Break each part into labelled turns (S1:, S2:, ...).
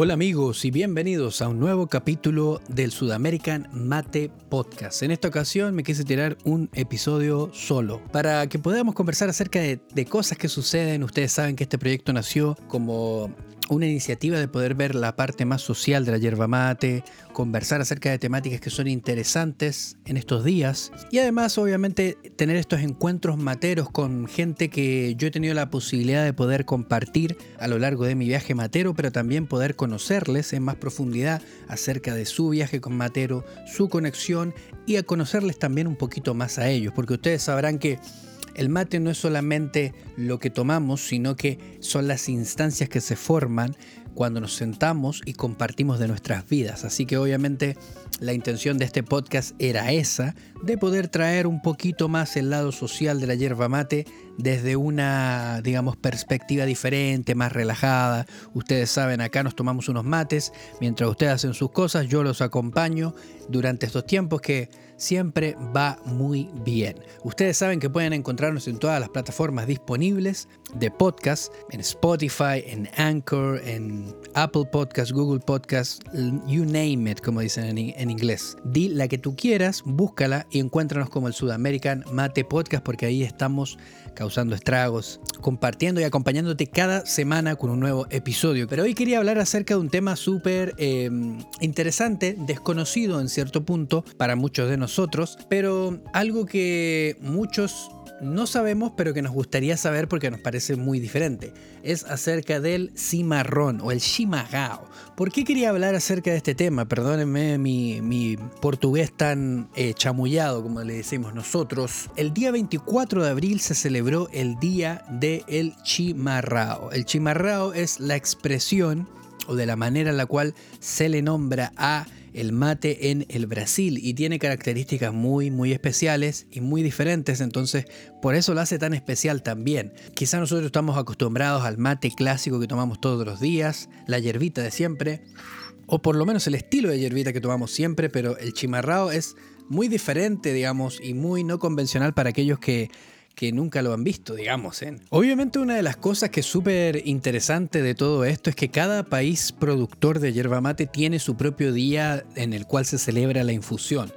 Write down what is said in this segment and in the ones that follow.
S1: Hola amigos y bienvenidos a un nuevo capítulo del Sudamerican Mate Podcast. En esta ocasión me quise tirar un episodio solo para que podamos conversar acerca de, de cosas que suceden. Ustedes saben que este proyecto nació como una iniciativa de poder ver la parte más social de la yerba mate, conversar acerca de temáticas que son interesantes en estos días y además obviamente tener estos encuentros materos con gente que yo he tenido la posibilidad de poder compartir a lo largo de mi viaje matero, pero también poder conocerles en más profundidad acerca de su viaje con matero, su conexión y a conocerles también un poquito más a ellos, porque ustedes sabrán que el mate no es solamente lo que tomamos, sino que son las instancias que se forman cuando nos sentamos y compartimos de nuestras vidas. Así que obviamente la intención de este podcast era esa, de poder traer un poquito más el lado social de la yerba mate desde una, digamos, perspectiva diferente, más relajada. Ustedes saben, acá nos tomamos unos mates, mientras ustedes hacen sus cosas, yo los acompaño durante estos tiempos que siempre va muy bien. Ustedes saben que pueden encontrarnos en todas las plataformas disponibles de podcast, en Spotify, en Anchor, en Apple Podcast, Google Podcast, you name it, como dicen en, inglés. Di la que tú quieras, búscala y encuéntranos como el Sudamerican Mate Podcast porque ahí estamos causando estragos, compartiendo y acompañándote cada semana con un nuevo episodio. Pero hoy quería hablar acerca de un tema súper em, interesante, desconocido en cierto punto para muchos de nosotros, pero algo que muchos no sabemos, pero que nos gustaría saber porque nos parece muy diferente. Es acerca del cimarrón o el chimagao. ¿Por qué quería hablar acerca de este tema? Perdónenme mi, portugués tan eh, chamullado, como le decimos nosotros. El día 24 de abril se celebró el Día del Chimarrao. El chimarrao es la expresión o de la manera en la cual se le nombra a el mate en el Brasil y tiene características muy muy especiales y muy diferentes, entonces por eso lo hace tan especial también. Quizá nosotros estamos acostumbrados al mate clásico que tomamos todos los días, la hierbita de siempre, o por lo menos el estilo de hierbita que tomamos siempre, pero el chimarrao es muy diferente, digamos, y muy no convencional para aquellos que que nunca lo han visto, digamos. ¿eh? Obviamente una de las cosas que es súper interesante de todo esto es que cada país productor de yerba mate tiene su propio día en el cual se celebra la infusión.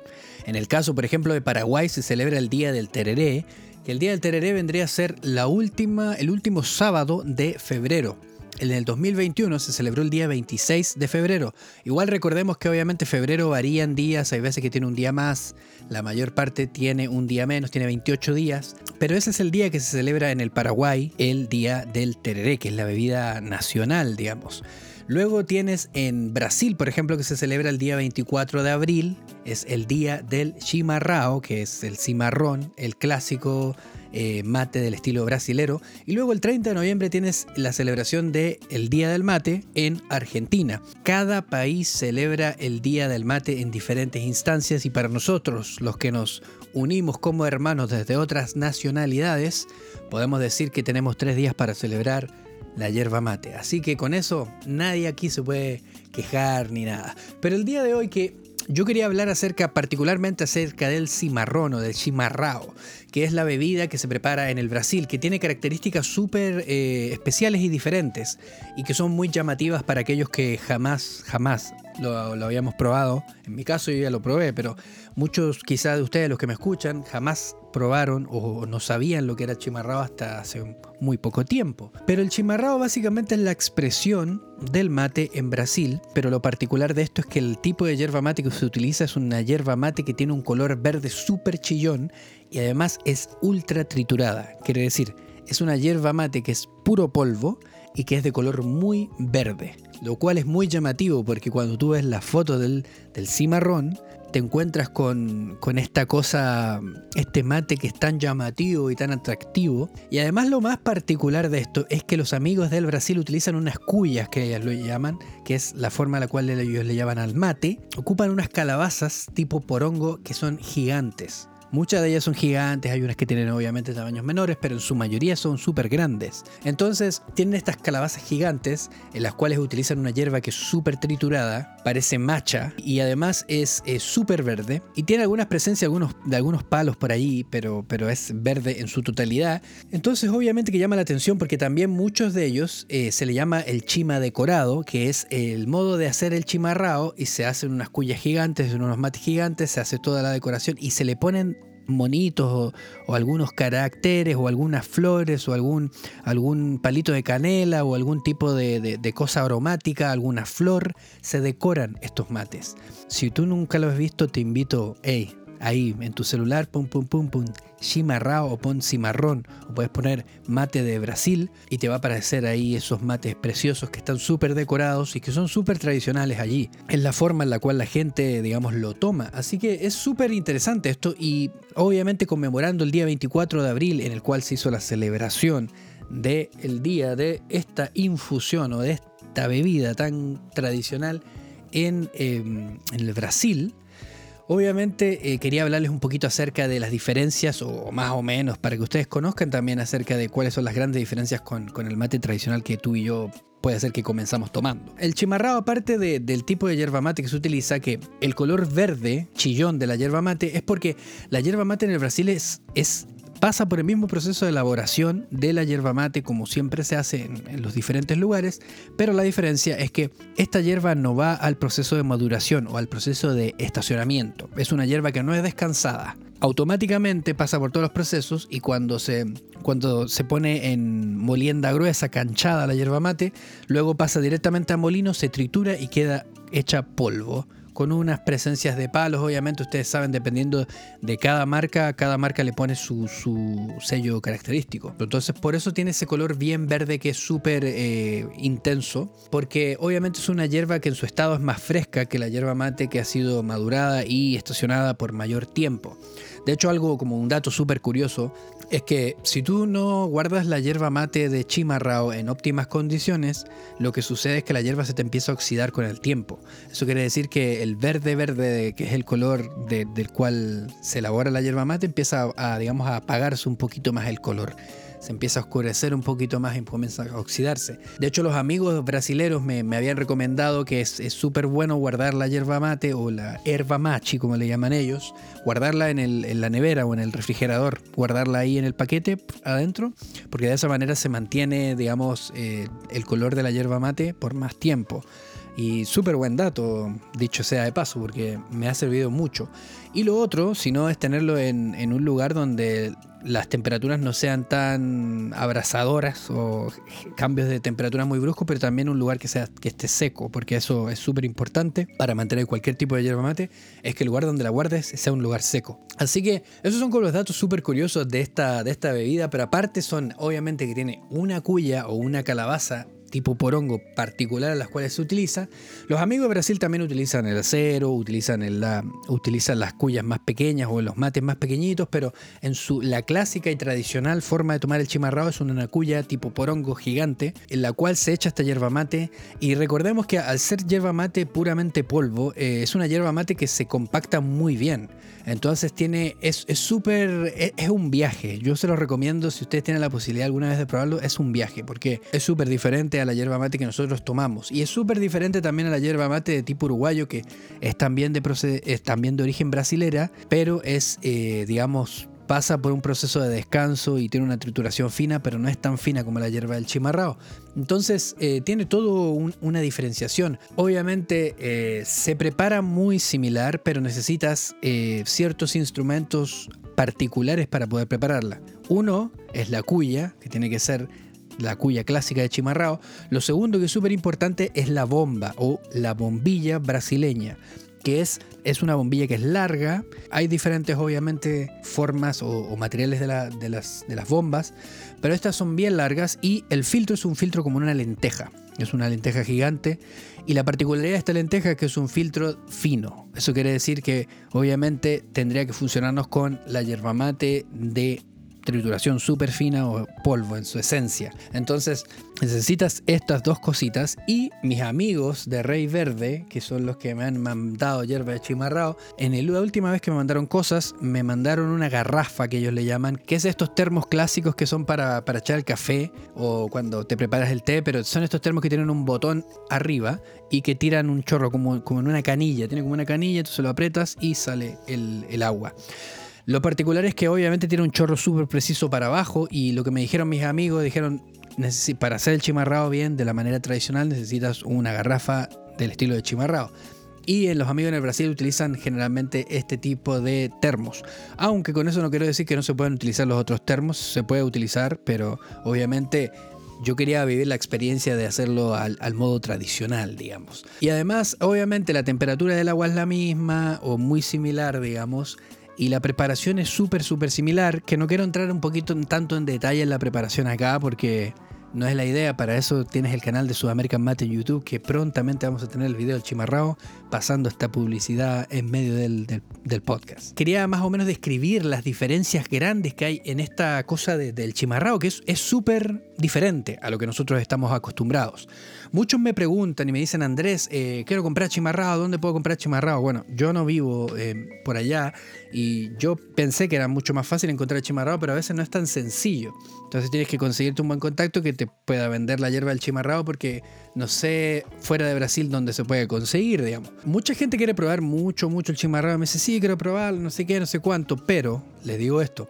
S1: En el caso, por ejemplo, de Paraguay se celebra el Día del Tereré, que el Día del Tereré vendría a ser la última, el último sábado de febrero en el 2021 se celebró el día 26 de febrero. Igual recordemos que obviamente febrero varía en días, hay veces que tiene un día más, la mayor parte tiene un día menos, tiene 28 días, pero ese es el día que se celebra en el Paraguay, el día del tereré, que es la bebida nacional, digamos. Luego tienes en Brasil, por ejemplo, que se celebra el día 24 de abril, es el día del chimarrao, que es el cimarrón, el clásico eh, mate del estilo brasilero. Y luego el 30 de noviembre tienes la celebración del el Día del Mate en Argentina. Cada país celebra el Día del Mate en diferentes instancias y para nosotros, los que nos unimos como hermanos desde otras nacionalidades, podemos decir que tenemos tres días para celebrar la yerba mate. Así que con eso nadie aquí se puede quejar ni nada. Pero el día de hoy que yo quería hablar acerca, particularmente acerca del cimarrón o del chimarrao, que es la bebida que se prepara en el Brasil, que tiene características súper eh, especiales y diferentes, y que son muy llamativas para aquellos que jamás, jamás lo, lo, habíamos probado. En mi caso yo ya lo probé, pero muchos quizás de ustedes, los que me escuchan, jamás probaron o no sabían lo que era chimarrao hasta hace muy poco tiempo. Pero el chimarrao básicamente es la expresión del mate en Brasil, pero lo particular de esto es que el tipo de yerba mate que se utiliza es una yerba mate que tiene un color verde súper chillón y además es ultra triturada. Quiere decir, es una yerba mate que es puro polvo y que es de color muy verde, lo cual es muy llamativo porque cuando tú ves la foto del, del cimarrón, te encuentras con, con, esta cosa, este mate que es tan llamativo y tan atractivo. Y además lo más particular de esto es que los amigos del Brasil utilizan unas cuyas que ellas lo llaman, que es la forma a la cual ellos le llaman al mate. Ocupan unas calabazas tipo porongo que son gigantes. Muchas de ellas son gigantes, hay unas que tienen obviamente tamaños menores, pero en su mayoría son súper grandes. Entonces tienen estas calabazas gigantes en las cuales utilizan una hierba que es súper triturada, parece macha y además es súper verde y tiene algunas presencias de algunos, palos por ahí, pero, pero es verde en su totalidad. Entonces obviamente que llama la atención porque también muchos de ellos eh, se le llama el chima decorado, que es el modo de hacer el chimarrao y se hacen unas cuyas gigantes, unos mates gigantes, se hace toda la decoración y se le ponen monitos o, algunos caracteres o algunas flores o algún, algún palito de canela o algún tipo de, cosa aromática, alguna flor, se decoran estos mates. Si tú nunca lo has visto, te invito, hey, ahí en tu celular, pum, pum, pum, pum, chimarrao o pon cimarrón, o puedes poner mate de Brasil y te va a aparecer ahí esos mates preciosos que están súper decorados y que son súper tradicionales allí. Es la forma en la cual la gente, digamos, lo toma. Así que es súper interesante esto y obviamente conmemorando el día 24 de abril en el cual se hizo la celebración del el día de esta infusión o de esta bebida tan tradicional en, em, en el Brasil, Obviamente eh, quería hablarles un poquito acerca de las diferencias, o más o menos, para que ustedes conozcan también acerca de cuáles son las grandes diferencias con, el mate tradicional que tú y yo puede ser que comenzamos tomando. El chimarrao, aparte del tipo de yerba mate que se utiliza, que el color verde, chillón de la yerba mate, es porque la yerba mate en el Brasil es, es pasa por el mismo proceso de elaboración de la yerba mate como siempre se hace en, los diferentes lugares, pero la diferencia es que esta hierba no va al proceso de maduración o al proceso de estacionamiento. Es una hierba que no es descansada. Automáticamente pasa por todos los procesos y cuando se, cuando se pone en molienda gruesa, canchada la yerba mate, luego pasa directamente a molino, se tritura y queda hecha polvo con unas presencias de palos, obviamente ustedes saben, dependiendo de cada marca, cada marca le pone su, sello característico. Entonces por eso tiene ese color bien verde que es súper eh, intenso, porque obviamente es una hierba que en su estado es más fresca que la hierba mate que ha sido madurada y estacionada por mayor tiempo. De hecho, algo como un dato súper curioso es que si tú no guardas la hierba mate de chimarrao en óptimas condiciones, lo que sucede es que la hierba se te empieza a oxidar con el tiempo. Eso quiere decir que el verde verde, que es el color del cual se elabora la hierba mate, empieza a, digamos, a apagarse un poquito más el color se empieza a oscurecer un poquito más y comienza a oxidarse. De hecho, los amigos brasileros me, habían recomendado que es súper bueno guardar la hierba mate o la herba machi, como le llaman ellos, guardarla en, la nevera o en el refrigerador, guardarla ahí en el paquete adentro, porque de esa manera se mantiene, digamos, eh, el color de la hierba mate por más tiempo. Y súper buen dato, dicho sea de paso, porque me ha servido mucho. Y lo otro, si no, es tenerlo en, en un lugar donde las temperaturas no sean tan abrasadoras o cambios de temperatura muy bruscos, pero también un lugar que, sea, que esté seco, porque eso es súper importante para mantener cualquier tipo de hierba mate, es que el lugar donde la guardes sea un lugar seco. Así que esos son como los datos súper curiosos de esta, de esta bebida, pero aparte son obviamente que tiene una cuya o una calabaza tipo porongo particular a las cuales se utiliza. Los amigos de Brasil también utilizan el acero, utilizan, la, utilizan las cuyas más pequeñas o los mates más pequeñitos, pero en su, la clásica y tradicional forma de tomar el chimarrao es una cuya tipo porongo gigante en la cual se echa esta yerba mate y recordemos que al ser yerba mate puramente polvo, eh, es una yerba mate que se compacta muy bien. Entonces tiene, es súper, es, es, un viaje. Yo se lo recomiendo si ustedes tienen la posibilidad alguna vez de probarlo, es un viaje porque es súper diferente a la yerba mate que nosotros tomamos. Y es súper diferente también a la yerba mate de tipo uruguayo, que es también de, es también de origen brasilera, pero es, eh, digamos, pasa por un proceso de descanso y tiene una trituración fina, pero no es tan fina como la hierba del chimarrao. Entonces eh, tiene todo una diferenciación. Obviamente eh, se prepara muy similar, pero necesitas ciertos instrumentos particulares para poder prepararla. Uno es la cuya, que tiene que ser la cuya clásica de chimarrao. Lo segundo que es súper importante es la bomba o la bombilla brasileña que es, es una bombilla que es larga. Hay diferentes, obviamente, formas o, materiales de, de, las, de las bombas, pero estas son bien largas y el filtro es un filtro como una lenteja. Es una lenteja gigante y la particularidad de esta lenteja es que es un filtro fino. Eso quiere decir que obviamente tendría que funcionarnos con la yerba mate de trituración súper fina o polvo en su esencia. Entonces necesitas estas dos cositas y mis amigos de Rey Verde, que son los que me han mandado hierba de chimarrao, en la última vez que me mandaron cosas, me mandaron una garrafa que ellos le llaman, que es estos termos clásicos que son para, para echar el café o cuando te preparas el té, pero son estos termos que tienen un botón arriba y que tiran un chorro como, como en una canilla, tiene como una canilla, entonces lo apretas y sale el, el agua. Lo particular es que obviamente tiene un chorro súper preciso para abajo y lo que me dijeron mis amigos, dijeron, para hacer el chimarrado bien de la manera tradicional necesitas una garrafa del estilo de chimarrado. Y en los amigos en el Brasil utilizan generalmente este tipo de termos. Aunque con eso no quiero decir que no se puedan utilizar los otros termos, se puede utilizar, pero obviamente yo quería vivir la experiencia de hacerlo al, al, modo tradicional, digamos. Y además, obviamente, la temperatura del agua es la misma o muy similar, digamos y la preparación es súper, súper similar, que no quiero entrar un poquito tanto en detalle en la preparación acá porque no es la idea, para eso tienes el canal de Sudamerican Mate en YouTube, que prontamente vamos a tener el video del chimarrao pasando esta publicidad en medio del, podcast. Quería más o menos describir las diferencias grandes que hay en esta cosa del chimarrao, que es súper diferente a lo que nosotros estamos acostumbrados. Muchos me preguntan y me dicen, Andrés, eh, quiero comprar chimarrao, ¿dónde puedo comprar chimarrao? Bueno, yo no vivo eh, por allá y yo pensé que era mucho más fácil encontrar chimarrao, pero a veces no es tan sencillo. Entonces tienes que conseguirte un buen contacto que te pueda vender la hierba del chimarrao porque no sé fuera de Brasil dónde se puede conseguir, digamos. Mucha gente quiere probar mucho, mucho el chimarrao. Me dice, sí, quiero probar, no sé qué, no sé cuánto, pero les digo esto.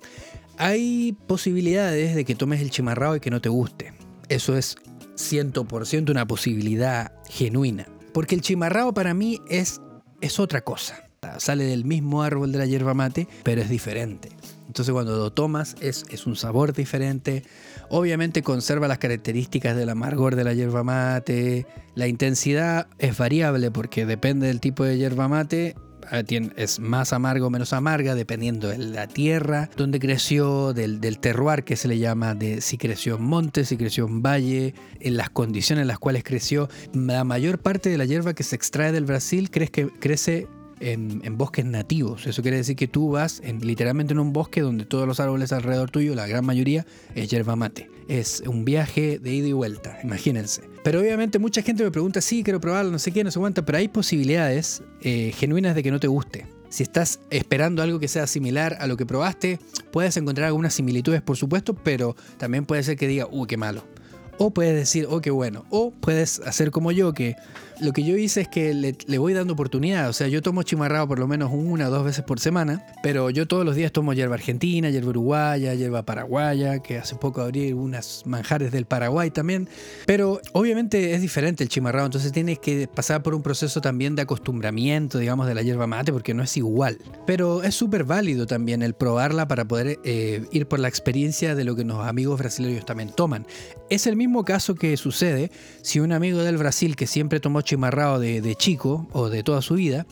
S1: Hay posibilidades de que tomes el chimarrao y que no te guste. Eso es 100% una posibilidad genuina. Porque el chimarrao para mí es, es otra cosa. Sale del mismo árbol de la hierba mate, pero es diferente. Entonces cuando lo tomas es, es, un sabor diferente. Obviamente conserva las características del amargor de la yerba mate. La intensidad es variable porque depende del tipo de yerba mate. Ah, es más amargo o menos amarga dependiendo de la tierra donde creció, del, del, terroir que se le llama, de si creció en monte, si creció en valle, en las condiciones en las cuales creció. La mayor parte de la hierba que se extrae del Brasil crece, crece en, bosques nativos. Eso quiere decir que tú vas en, literalmente en un bosque donde todos los árboles alrededor tuyo, la gran mayoría, es yerba mate. Es un viaje de ida y vuelta, imagínense. Pero obviamente mucha gente me pregunta, sí, quiero probarlo, no sé qué, no sé cuánto, pero hay posibilidades eh, genuinas de que no te guste. Si estás esperando algo que sea similar a lo que probaste, puedes encontrar algunas similitudes, por supuesto, pero también puede ser que diga, uy, qué malo. O puedes decir, oh, qué bueno. O puedes hacer como yo, que lo que yo hice es que le, voy dando oportunidad. O sea, yo tomo chimarrado por lo menos una o dos veces por semana, pero yo todos los días tomo hierba argentina, hierba uruguaya, hierba paraguaya, que hace poco abrí unas manjares del Paraguay también. Pero obviamente es diferente el chimarrado, entonces tienes que pasar por un proceso también de acostumbramiento, digamos, de la hierba mate, porque no es igual. Pero es súper válido también el probarla para poder eh, ir por la experiencia de lo que los amigos brasileños también toman. Es el mismo caso que sucede si un amigo del Brasil que siempre tomó chimarrado de, de chico o de toda su vida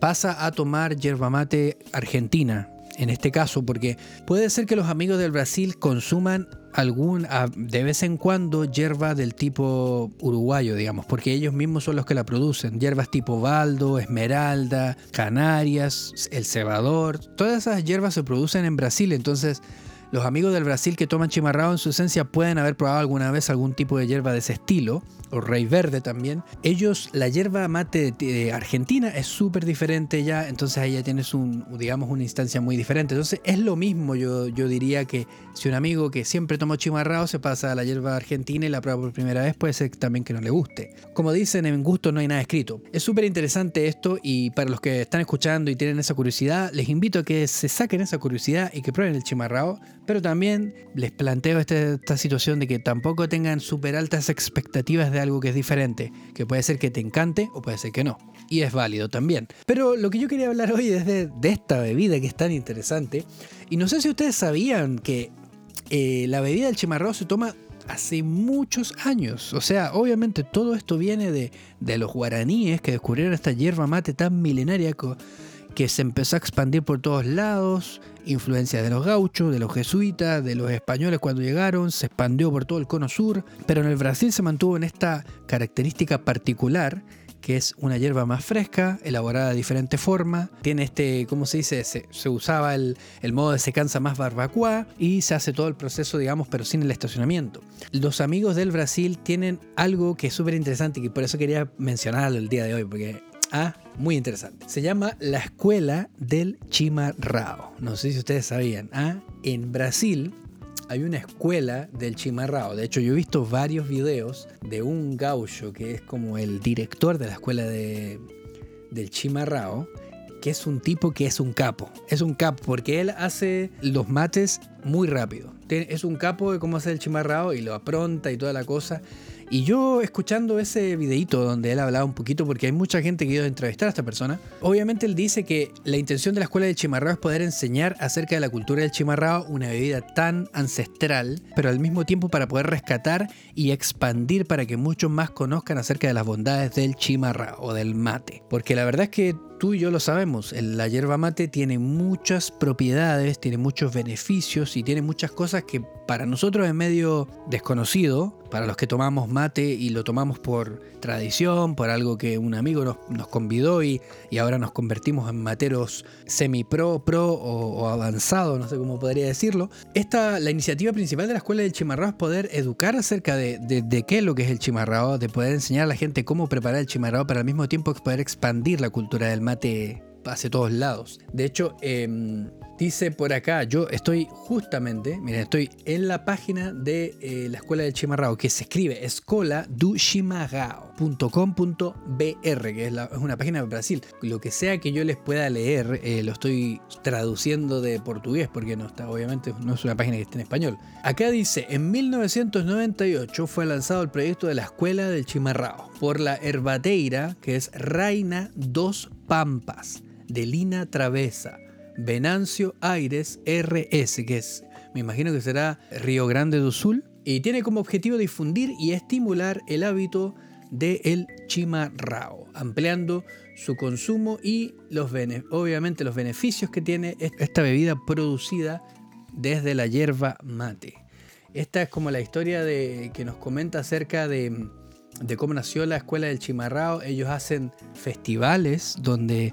S1: pasa a tomar yerba mate argentina, en este caso, porque puede ser que los amigos del Brasil consuman algún de vez en cuando hierba del tipo uruguayo, digamos, porque ellos mismos son los que la producen. Hierbas tipo baldo, esmeralda, canarias, el cebador, todas esas hierbas se producen en Brasil, entonces los amigos del Brasil que toman chimarrado en su esencia pueden haber probado alguna vez algún tipo de hierba de ese estilo, o rey verde también. Ellos, la hierba mate de Argentina es súper diferente ya, entonces ahí ya tienes un, digamos, una instancia muy diferente. Entonces es lo mismo, yo, yo diría que si un amigo que siempre tomó chimarrado se pasa a la hierba argentina y la prueba por primera vez, puede ser también que no le guste. Como dicen, en gusto no hay nada escrito. Es súper interesante esto y para los que están escuchando y tienen esa curiosidad, les invito a que se saquen esa curiosidad y que prueben el chimarrado pero también les planteo este, esta, situación de que tampoco tengan súper altas expectativas de algo que es diferente, que puede ser que te encante o puede ser que no. Y es válido también. Pero lo que yo quería hablar hoy es de, esta bebida que es tan interesante. Y no sé si ustedes sabían que eh, la bebida del chimarrón se toma hace muchos años. O sea, obviamente todo esto viene de, de los guaraníes que descubrieron esta hierba mate tan milenaria que se empezó a expandir por todos lados, influencia de los gauchos, de los jesuitas, de los españoles cuando llegaron, se expandió por todo el cono sur, pero en el Brasil se mantuvo en esta característica particular que es una hierba más fresca, elaborada de diferente forma. Tiene este, ¿cómo se dice? Se, usaba el, modo de secanza más barbacoa y se hace todo el proceso, digamos, pero sin el estacionamiento. Los amigos del Brasil tienen algo que es súper interesante y por eso quería mencionarlo el día de hoy, porque Ah, muy interesante. Se llama la Escuela del Chimarrao. No sé si ustedes sabían. Ah, en Brasil hay una escuela del chimarrao. De hecho, yo he visto varios videos de un gaucho que es como el director de la escuela de, del chimarrao, que es un tipo que es un capo. Es un capo porque él hace los mates muy rápido. Es un capo de cómo hacer el chimarrao y lo apronta y toda la cosa. Y yo escuchando ese videito donde él hablaba un poquito, porque hay mucha gente que ido a entrevistar a esta persona, obviamente él dice que la intención de la escuela del chimarrao es poder enseñar acerca de la cultura del chimarrao, una bebida tan ancestral, pero al mismo tiempo para poder rescatar y expandir para que muchos más conozcan acerca de las bondades del chimarrao o del mate. Porque la verdad es que tú y yo lo sabemos, la hierba mate tiene muchas propiedades, tiene muchos beneficios y tiene muchas cosas que para nosotros es medio desconocido, para los que tomamos mate y lo tomamos por tradición, por algo que un amigo nos, convidó y, y, ahora nos convertimos en materos semi-pro, pro o, avanzado, no sé cómo podría decirlo. Esta, la iniciativa principal de la Escuela del Chimarrao es poder educar acerca de, de, qué es lo que es el chimarrao, de poder enseñar a la gente cómo preparar el chimarrao, pero al mismo tiempo poder expandir la cultura del mate hacia todos lados. De hecho, em, Dice por acá, yo estoy justamente, miren, estoy en la página de eh, la Escuela del Chimarrao, que se escribe escola que es, una página de Brasil. Lo que sea que yo les pueda leer, eh, lo estoy traduciendo de portugués, porque no está, obviamente no es una página que esté en español. Acá dice, en 1998 fue lanzado el proyecto de la Escuela del Chimarrao por la herbateira, que es Reina dos Pampas, de Lina Travesa Venancio Aires RS, que es, me imagino que será Río Grande do Sul, y tiene como objetivo difundir y estimular el hábito del el chimarrao, ampliando su consumo y los obviamente los beneficios que tiene esta bebida producida desde la hierba mate. Esta es como la historia de, que nos comenta acerca de, de cómo nació la escuela del chimarrao. Ellos hacen festivales donde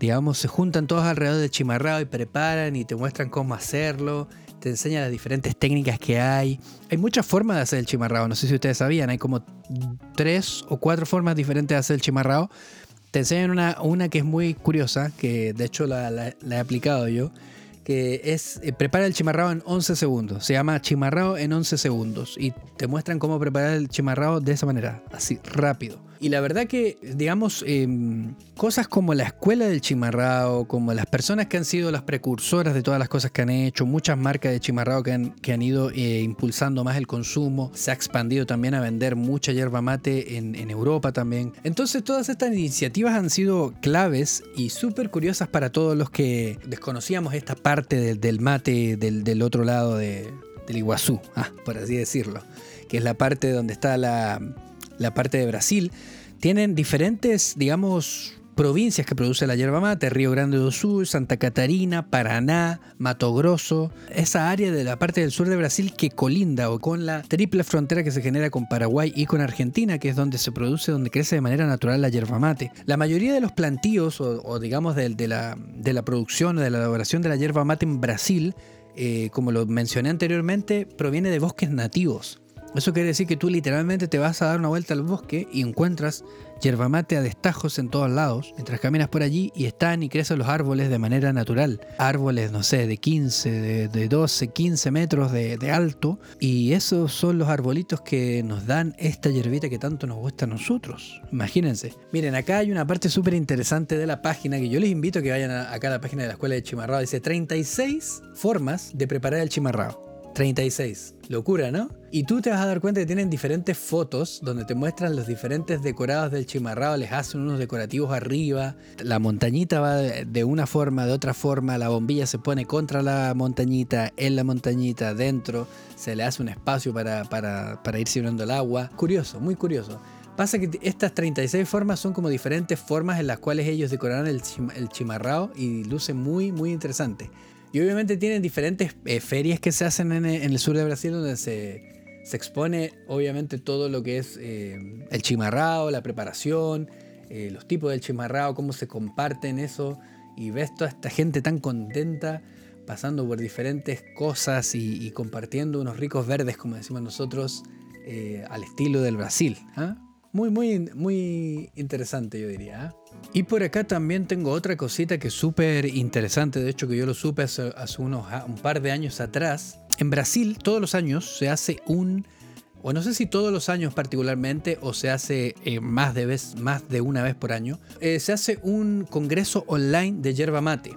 S1: digamos, se juntan todos alrededor del chimarrado y preparan y te muestran cómo hacerlo, te enseñan las diferentes técnicas que hay. Hay muchas formas de hacer el chimarrado, no sé si ustedes sabían, hay como tres o cuatro formas diferentes de hacer el chimarrado. Te enseñan una, una que es muy curiosa, que de hecho la, he aplicado yo, que es eh, prepara el chimarrado en 11 segundos. Se llama chimarrado en 11 segundos y te muestran cómo preparar el chimarrado de esa manera, así rápido. Y la verdad que, digamos, em, cosas como la escuela del chimarrao, como las personas que han sido las precursoras de todas las cosas que han hecho, muchas marcas de chimarrao que han, que han ido eh, impulsando más el consumo, se ha expandido también a vender mucha yerba mate en, Europa también. Entonces todas estas iniciativas han sido claves y súper curiosas para todos los que desconocíamos esta parte del, mate del, otro lado del Iguazú, ah, por así decirlo, que es la parte donde está la la parte de Brasil, tienen diferentes, digamos, provincias que produce la yerba mate, Río Grande do Sul, Santa Catarina, Paraná, Mato Grosso, esa área de la parte del sur de Brasil que colinda o con la triple frontera que se genera con Paraguay y con Argentina, que es donde se produce, donde crece de manera natural la yerba mate. La mayoría de los plantíos o, digamos de, la, producción o de la elaboración de la yerba mate en Brasil, eh, como lo mencioné anteriormente, proviene de bosques nativos. Eso quiere decir que tú literalmente te vas a dar una vuelta al bosque y encuentras yerba mate a destajos en todos lados, mientras caminas por allí y están y crecen los árboles de manera natural. Árboles, no sé, de 15, de, 12, 15 metros de, alto. Y esos son los arbolitos que nos dan esta yerbita que tanto nos gusta a nosotros. Imagínense. Miren, acá hay una parte súper interesante de la página que yo les invito a que vayan acá a la página de la Escuela de Chimarrao. Dice 36 formas de preparar el chimarrao. 36. Locura, ¿no? Y tú te vas a dar cuenta que tienen diferentes fotos donde te muestran los diferentes decorados del chimarrado, les hacen unos decorativos arriba, la montañita va de una forma, de otra forma, la bombilla se pone contra la montañita, en la montañita, dentro, se le hace un espacio para, para, ir sirviendo el agua. Curioso, muy curioso. Pasa que estas 36 formas son como diferentes formas en las cuales ellos decoraron el, el chimarrao y luce muy, muy interesante. Y obviamente tienen diferentes eh, ferias que se hacen en, el sur de Brasil donde se, se expone obviamente todo lo que es eh, el chimarrao, la preparación, eh, los tipos del chimarrao, cómo se comparten eso y ves toda esta gente tan contenta pasando por diferentes cosas y, compartiendo unos ricos verdes, como decimos nosotros, al estilo del Brasil. ¿ah? Muy, muy, muy interesante, yo diría. ¿Ah? Y por acá también tengo otra cosita que es súper interesante, de hecho que yo lo supe hace, unos, un par de años atrás. En Brasil todos los años se hace un, o no sé si todos los años particularmente, o se hace eh, más, de vez, más de una vez por año, eh, se hace un congreso online de yerba mate,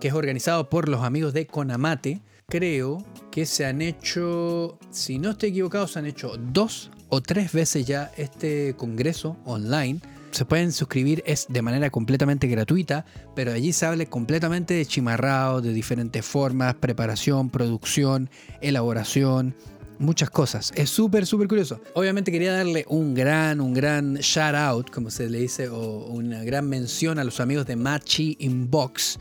S1: que es organizado por los amigos de Conamate. Creo que se han hecho, si no estoy equivocado, se han hecho dos o tres veces ya este congreso online se pueden suscribir, es de manera completamente gratuita, pero allí se habla completamente de chimarrao, de diferentes formas, preparación, producción, elaboración, muchas cosas. Es súper, súper curioso. Obviamente quería darle un gran, un gran shout out, como se le dice, o una gran mención a los amigos de Machi Inbox,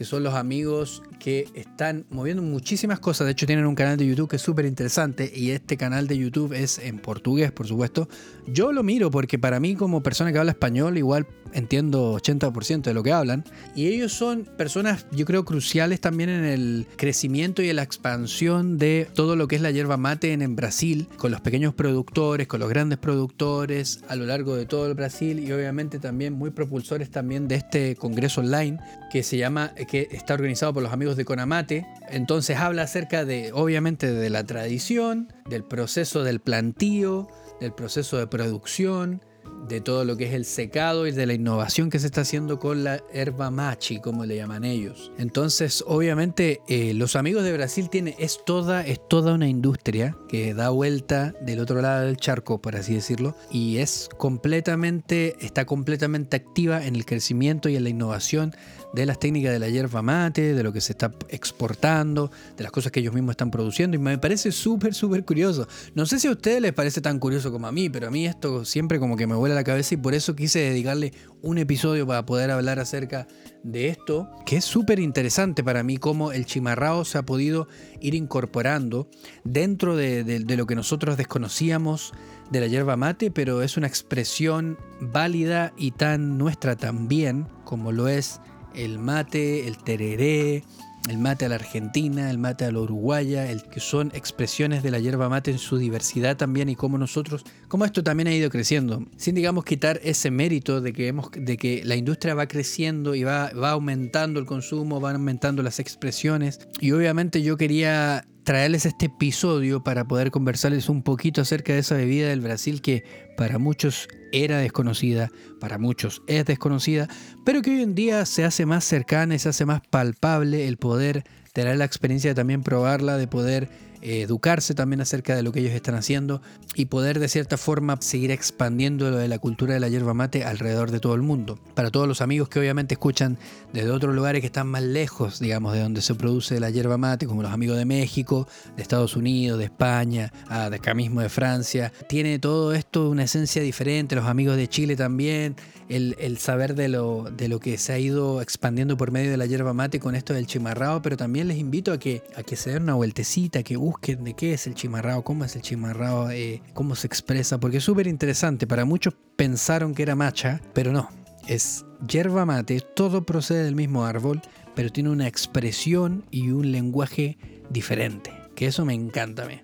S1: que son los amigos que están moviendo muchísimas cosas. De hecho, tienen un canal de YouTube que es súper interesante y este canal de YouTube es en portugués, por supuesto. Yo lo miro porque para mí, como persona que habla español, igual entiendo 80% de lo que hablan. Y ellos son personas, yo creo, cruciales también en el crecimiento y en la expansión de todo lo que es la yerba mate en, en Brasil, con los pequeños productores, con los grandes productores a lo largo de todo el Brasil y obviamente también muy propulsores también de este congreso online que se llama, que está organizado por los amigos de Conamate. Entonces habla acerca de, obviamente, de la tradición, del proceso del plantío, del proceso de producción, de todo lo que es el secado y de la innovación que se está haciendo con la herba machi, como le llaman ellos. Entonces, obviamente, eh, los amigos de Brasil tienen, es toda, es toda una industria que da vuelta del otro lado del charco, por así decirlo, y es completamente, está completamente activa en el crecimiento y en la innovación de las técnicas de la hierba mate, de lo que se está exportando, de las cosas que ellos mismos están produciendo. Y me parece súper, súper curioso. No sé si a ustedes les parece tan curioso como a mí, pero a mí esto siempre como que me vuela la cabeza y por eso quise dedicarle un episodio para poder hablar acerca de esto, que es súper interesante para mí cómo el chimarrao se ha podido ir incorporando dentro de, de lo que nosotros desconocíamos de la yerba mate, pero es una expresión válida y tan nuestra también como lo es el mate, el tereré, el mate a la argentina, el mate a la uruguaya, el que son expresiones de la yerba mate en su diversidad también y cómo nosotros, cómo esto también ha ido creciendo, sin digamos quitar ese mérito de que hemos, de que la industria va creciendo y va, va aumentando el consumo, van aumentando las expresiones. Y obviamente yo quería traerles este episodio para poder conversarles un poquito acerca de esa bebida del Brasil que para muchos era desconocida, para muchos es desconocida, pero que hoy en día se hace más cercana y se hace más palpable el poder tener la experiencia de también probarla, de poder educarse también acerca de lo que ellos están haciendo y poder de cierta forma seguir expandiendo lo de la cultura de la yerba mate alrededor de todo el mundo. Para todos los amigos que obviamente escuchan desde otros lugares que están más lejos, digamos, de donde se produce la yerba mate, como los amigos de México, de Estados Unidos, de España, ah, de acá mismo de Francia, tiene todo esto una esencia diferente, los amigos de Chile también, el, saber de lo, de lo que se ha ido expandiendo por medio de la yerba mate con esto del chimarrao, pero también les invito a que, a que se den una vueltecita, que busquen de qué es el chimarrao, cómo es el chimarrao, eh, cómo se expresa, porque es súper interesante. Para muchos pensaron que era macha, pero no. Es yerba mate, todo procede del mismo árbol, pero tiene una expresión y un lenguaje diferente. Que eso me encanta a mí.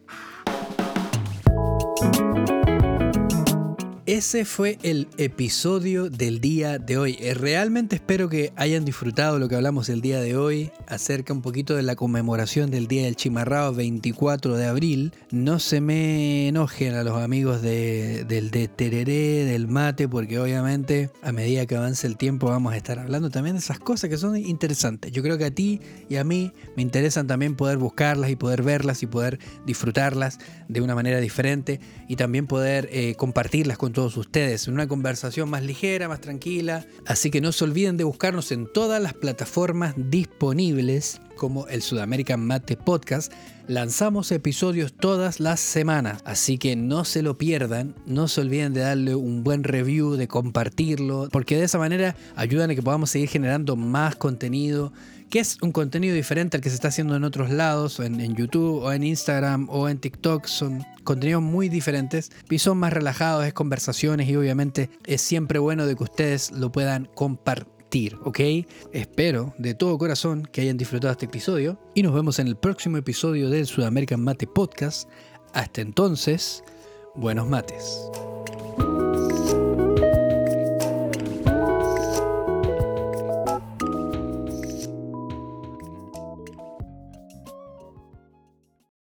S1: Ese fue el episodio del día de hoy. Eh, realmente espero que hayan disfrutado lo que hablamos el día de hoy acerca un poquito de la conmemoración del Día del Chimarrao 24 de abril. No se me enojen a los amigos del de Tereré, del mate, porque obviamente a medida que avance el tiempo vamos a estar hablando también de esas cosas que son interesantes. Yo creo que a ti y a mí me interesan también poder buscarlas y poder verlas y poder disfrutarlas de una manera diferente y también poder eh, compartirlas con todos ustedes en una conversación más ligera, más tranquila. Así que no se olviden de buscarnos en todas las plataformas disponibles como el Sudamerican Mate Podcast. Lanzamos episodios todas las semanas, así que no se lo pierdan, no se olviden de darle un buen review, de compartirlo, porque de esa manera ayudan a que podamos seguir generando más contenido que es un contenido diferente al que se está haciendo en otros lados, en, YouTube o en Instagram o en TikTok. Son contenidos muy diferentes y son más relajados, es conversaciones y obviamente es siempre bueno de que ustedes lo puedan compartir. ¿ok? Espero de todo corazón que hayan disfrutado este episodio y nos vemos en el próximo episodio del Sudamerican Mate Podcast. Hasta entonces, buenos mates.